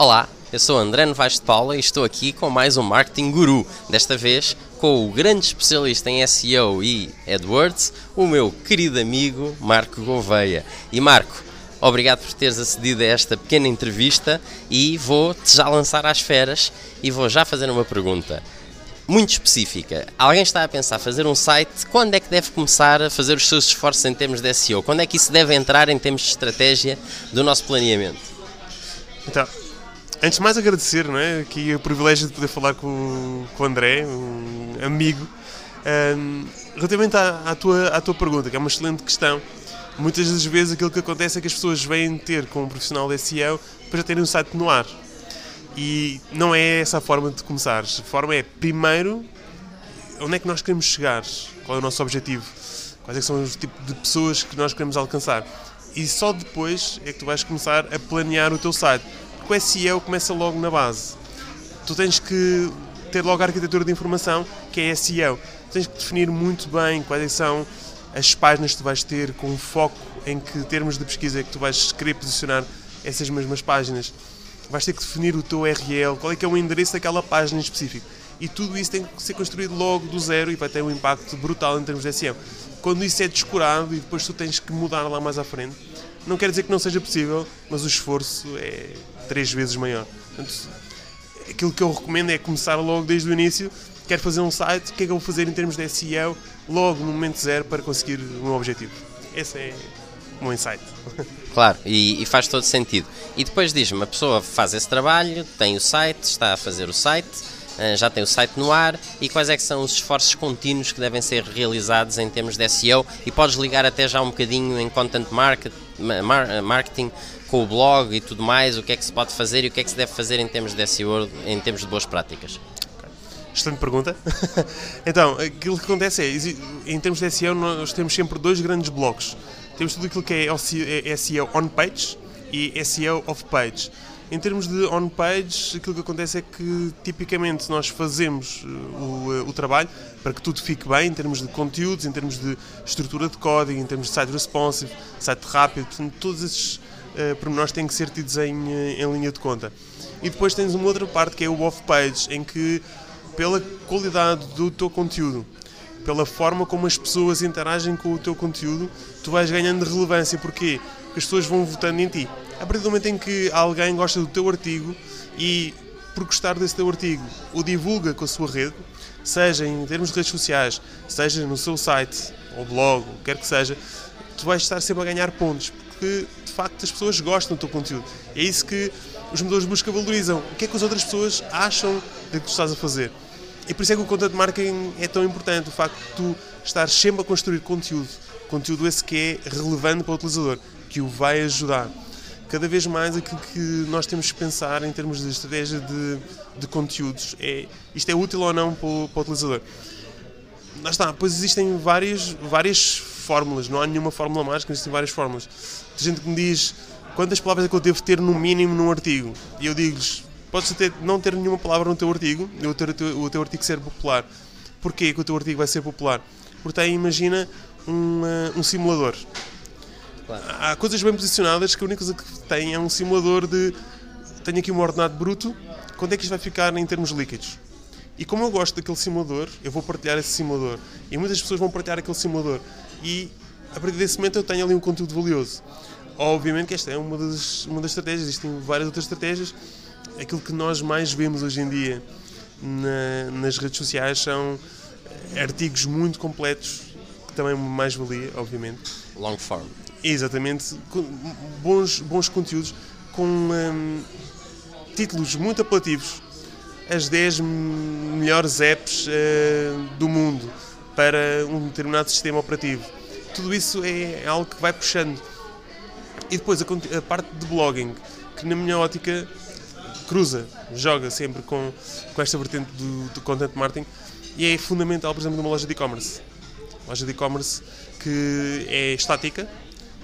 Olá, eu sou André Novaes de Paula e estou aqui com mais um Marketing Guru, desta vez com o grande especialista em SEO e AdWords, o meu querido amigo Marco Gouveia. E Marco, obrigado por teres acedido a esta pequena entrevista e vou-te já lançar às feras e vou já fazer uma pergunta muito específica. Alguém está a pensar fazer um site, quando é que deve começar a fazer os seus esforços em termos de SEO? Quando é que isso deve entrar em termos de estratégia do nosso planeamento? Então, Antes de mais agradecer, não é? Aqui o privilégio de poder falar com, com o André, um amigo. Um, relativamente à, à, tua, à tua pergunta, que é uma excelente questão, muitas das vezes aquilo que acontece é que as pessoas vêm ter com um profissional de SEO para já terem um site no ar. E não é essa a forma de começar. A forma é, primeiro, onde é que nós queremos chegar? Qual é o nosso objetivo? Quais é são os tipos de pessoas que nós queremos alcançar? E só depois é que tu vais começar a planear o teu site o SEO começa logo na base. Tu tens que ter logo a arquitetura de informação, que é SEO. Tens que definir muito bem quais são as páginas que tu vais ter, com foco em que termos de pesquisa é que tu vais querer posicionar essas mesmas páginas. Vais ter que definir o teu URL, qual é que é o endereço daquela página em específico. E tudo isso tem que ser construído logo do zero e vai ter um impacto brutal em termos de SEO. Quando isso é descurado e depois tu tens que mudar lá mais à frente, não quer dizer que não seja possível, mas o esforço é três vezes maior. Portanto, aquilo que eu recomendo é começar logo desde o início. Quero fazer um site, o que é que eu vou fazer em termos de SEO logo no momento zero para conseguir o meu objetivo? Esse é o meu insight. Claro, e, e faz todo sentido. E depois diz-me, a pessoa faz esse trabalho, tem o site, está a fazer o site, eh, já tem o site no ar e quais é que são os esforços contínuos que devem ser realizados em termos de SEO e podes ligar até já um bocadinho em content market, marketing com o blog e tudo mais, o que é que se pode fazer e o que é que se deve fazer em termos de SEO, em termos de boas práticas? Excelente pergunta. então, aquilo que acontece é, em termos de SEO, nós temos sempre dois grandes blocos. Temos tudo aquilo que é SEO é on-page e SEO off-page. Em termos de on-page, aquilo que acontece é que tipicamente nós fazemos uh, o, uh, o, trabalho para que tudo fique bem em termos de conteúdos, em termos de estrutura de código, em termos de site responsive, site rápido, portanto, todos esses uh, pormenores têm que ser tidos em, em linha de conta. E depois tens uma outra parte que é o off-page, em que, pela qualidade do teu conteúdo, pela forma como as pessoas interagem com o teu conteúdo, tu vais ganhando relevância. Porquê? Porque as pessoas vão votando em ti. A partir do momento em que alguém gosta do teu artigo e, por gostar desse teu artigo, o divulga com a sua rede, seja em termos de redes sociais, seja no seu site ou blog, o que quer que seja, tu vais estar sempre a ganhar pontos porque de facto as pessoas gostam do teu conteúdo. É isso que os motores de busca valorizam. O que é que as outras pessoas acham do que tu estás a fazer? E por isso é que o content marketing é tão importante, o facto de tu estar sempre a construir conteúdo, conteúdo esse que é relevante para o utilizador, que o vai ajudar. Cada vez mais aquilo que nós temos que pensar em termos de estratégia de, de conteúdos é isto é útil ou não para o, para o utilizador. Lá está, pois existem várias, várias fórmulas, não há nenhuma fórmula mágica, existem várias fórmulas. Tem gente que me diz quantas palavras é que eu devo ter no mínimo num artigo. E eu digo-lhes, podes ter, não ter nenhuma palavra no teu artigo e o teu, o teu artigo ser popular. Porquê que o teu artigo vai ser popular? Porque tem, imagina, um, um simulador. Claro. Há coisas bem posicionadas que a única coisa que tem é um simulador de tenho aqui um ordenado bruto, quando é que isto vai ficar em termos líquidos? E como eu gosto daquele simulador, eu vou partilhar esse simulador. E muitas pessoas vão partilhar aquele simulador. E a partir desse momento eu tenho ali um conteúdo valioso. Obviamente que esta é uma das, uma das estratégias, existem várias outras estratégias. Aquilo que nós mais vemos hoje em dia na, nas redes sociais são artigos muito completos, que também mais valia, obviamente. Long form. Exatamente, bons, bons conteúdos com hum, títulos muito apelativos. As 10 melhores apps uh, do mundo para um determinado sistema operativo. Tudo isso é algo que vai puxando. E depois a, a parte de blogging, que na minha ótica cruza, joga sempre com, com esta vertente do, do content marketing e é fundamental, por exemplo, numa loja de e-commerce. Loja de e-commerce que é estática,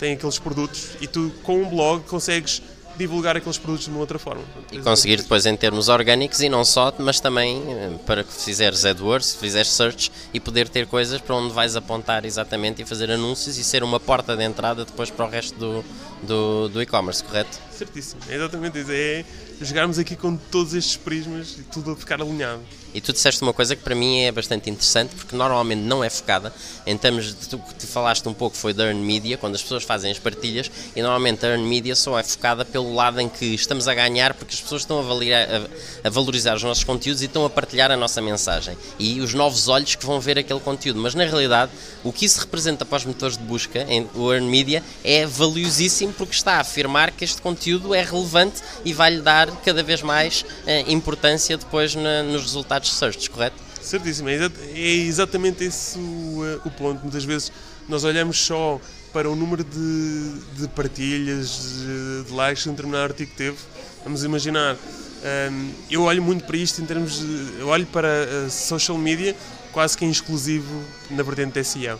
tem aqueles produtos e tu com um blog consegues divulgar aqueles produtos de uma outra forma. E conseguir depois em termos orgânicos e não só, mas também eh, para que fizeres AdWords, fizeres search e poder ter coisas para onde vais apontar exatamente e fazer anúncios e ser uma porta de entrada depois para o resto do, do, do e-commerce, correto? Certíssimo, é exatamente isso. É, jogarmos aqui com todos estes prismas e tudo a ficar alinhado. E tu disseste uma coisa que para mim é bastante interessante, porque normalmente não é focada. Em termos de tu que te falaste um pouco foi da Earn Media, quando as pessoas fazem as partilhas, e normalmente a Earn Media só é focada pelo lado em que estamos a ganhar, porque as pessoas estão a, a, a valorizar os nossos conteúdos e estão a partilhar a nossa mensagem. E os novos olhos que vão ver aquele conteúdo. Mas na realidade, o que isso representa para os motores de busca, em, o Earn Media, é valiosíssimo porque está a afirmar que este conteúdo é relevante e vai-lhe dar cada vez mais eh, importância depois na, nos resultados de search, correto? Certíssimo, é, é exatamente esse o, eh, o, ponto. Muitas vezes nós olhamos só para o número de, de partilhas, de, de, likes que um determinado artigo teve. Vamos imaginar, um, ehm, eu olho muito para isto em termos de. Eu olho para a social media quase que em exclusivo na vertente SEO.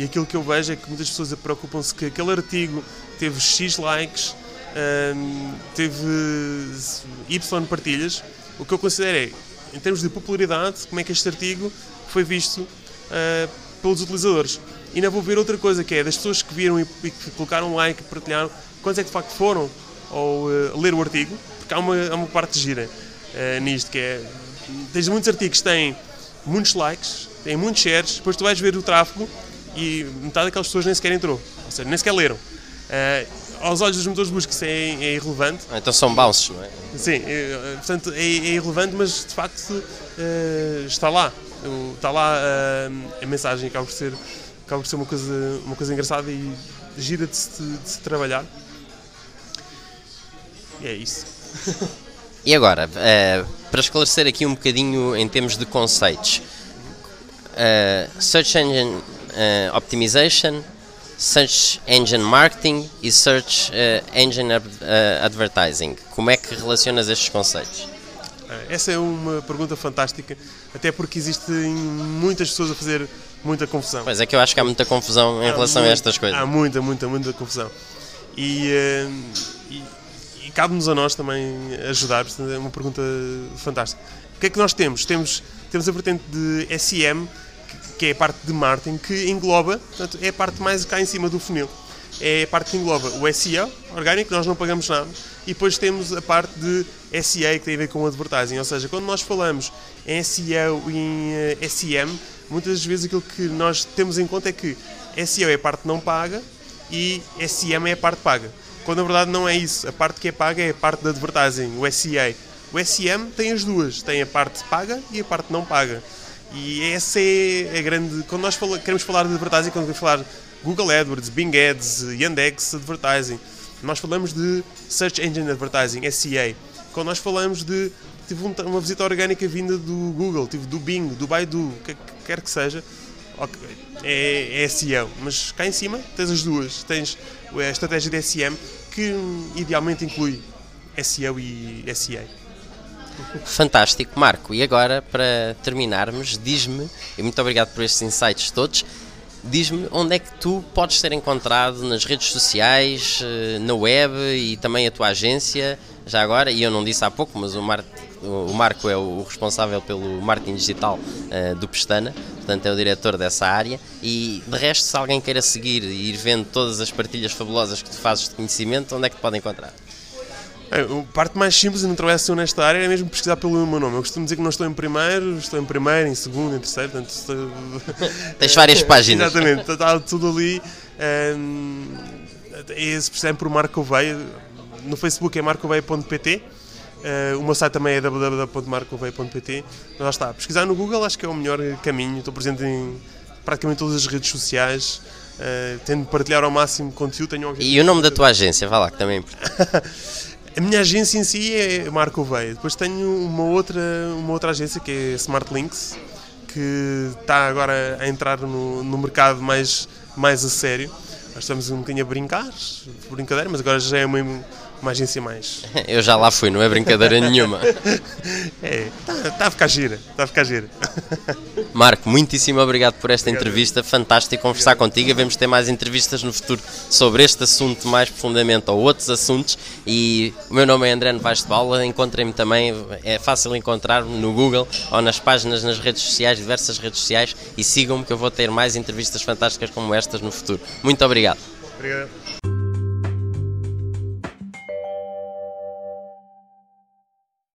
E aquilo que eu vejo é que muitas pessoas preocupam-se que aquele artigo teve X likes, um, teve Y partilhas. O que eu considero é em termos de popularidade, como é que este artigo foi visto uh, pelos utilizadores. E ainda vou ver outra coisa, que é das pessoas que viram e, e que colocaram like, partilharam, quantos é que de facto foram ou uh, ler o artigo, porque há uma, há uma parte gira uh, nisto, que é, tens muitos artigos que têm muitos likes, têm muitos shares, depois tu vais ver o tráfego e metade daquelas pessoas nem sequer entrou, ou seja, nem sequer leram. Uh, aos olhos dos motores de busca isso é, é irrelevante. Ah, então são bounces, não é? Sim, é, portanto é, é, irrelevante, mas de facto uh, está lá. Está lá uh, a mensagem, acaba por ser, acaba por ser uma, coisa, uma coisa engraçada e gira de se, de se trabalhar. E é isso. E agora, uh, para esclarecer aqui um bocadinho em termos de conceitos, Search Engine Optimization Search Engine Marketing e Search uh, Engine uh, Advertising. Como é que relacionas estes conceitos? Eh, essa é uma pergunta fantástica, até porque existem muitas pessoas a fazer muita confusão. Pois é que eu acho que há muita confusão em há relação a estas coisas. Há muita, muita, muita confusão. E, uh, e, e cabe-nos a nós também ajudar, portanto é uma pergunta fantástica. O que é que nós temos? Temos, temos a vertente de SEM, que é a parte de marketing, que engloba, portanto, é a parte mais cá em cima do funil. É a parte que engloba o SEO, orgânico, nós não pagamos nada, e depois temos a parte de SEA, que tem a ver com advertising. Ou seja, quando nós falamos em SEO e em eh, SEM, muitas vezes aquilo que nós temos em conta é que SEO é a parte não paga e SEM é a parte paga. Quando na verdade não é isso. A parte que é paga é a parte de advertising, o SEA. O SEM tem as duas, tem a parte paga e a parte não paga. E essa é a grande. Quando nós fala, queremos falar de advertising, quando queremos falar Google AdWords, Bing Ads, Yandex Advertising, nós falamos de Search Engine Advertising, SEA. Quando nós falamos de. Tive uma visita orgânica vinda do Google, tive do Bing, do Baidu, que quer que seja, okay, é, é SEO. Mas cá em cima tens as duas. Tens a estratégia de SEM, que idealmente inclui SEO e SEA. Fantástico, Marco. E agora, para terminarmos, diz-me, e muito obrigado por estes insights todos, diz-me onde é que tu podes ser encontrado nas redes sociais, eh, na web e também a tua agência, já agora, e eu não disse há pouco, mas o, Mar o Marco é o responsável pelo marketing digital uh, do Pestana, portanto é o diretor dessa área, e de resto, se alguém queira seguir e ir vendo todas as partilhas fabulosas que tu fazes de conhecimento, onde é que te pode encontrar? É, a parte mais simples de não trabalhar assim nesta área é mesmo pesquisar pelo meu nome. Eu costumo dizer que não estou em primeiro, estou em primeiro, em segundo, em terceiro. Portanto, estou... Tens várias páginas. Exatamente, está tudo ali. Um, é, se precisarem por Marco Veia, no Facebook é marcoveia.pt. Uh, o meu site também é www.marcoveia.pt. Mas lá está, pesquisar no Google acho que é o melhor caminho. Estou presente em praticamente todas as redes sociais. Uh, tendo de partilhar ao máximo conteúdo. Tenho e o nome da tua agência? Vá lá, que também é importante. A minha agência em si é Marco Veia. Depois tenho uma outra, uma outra agência que é Smart Links, que está agora a entrar no, no mercado mais, mais a sério. Nós estamos um bocadinho a brincar, brincadeira, mas agora já é uma, uma agência mais. Eu já lá fui, não é brincadeira nenhuma. é, está tá a ficar gira, está a ficar gira. Marco, muitíssimo obrigado por esta obrigado. entrevista, fantástico conversar obrigado. contigo. Vamos ter mais entrevistas no futuro sobre este assunto mais profundamente ou outros assuntos. E o meu nome é André Novaes de Paula, encontrem-me também, é fácil encontrar-me no Google ou nas páginas nas redes sociais, diversas redes sociais, e sigam-me que eu vou ter mais entrevistas fantásticas como estas no futuro. Muito obrigado. Obrigado.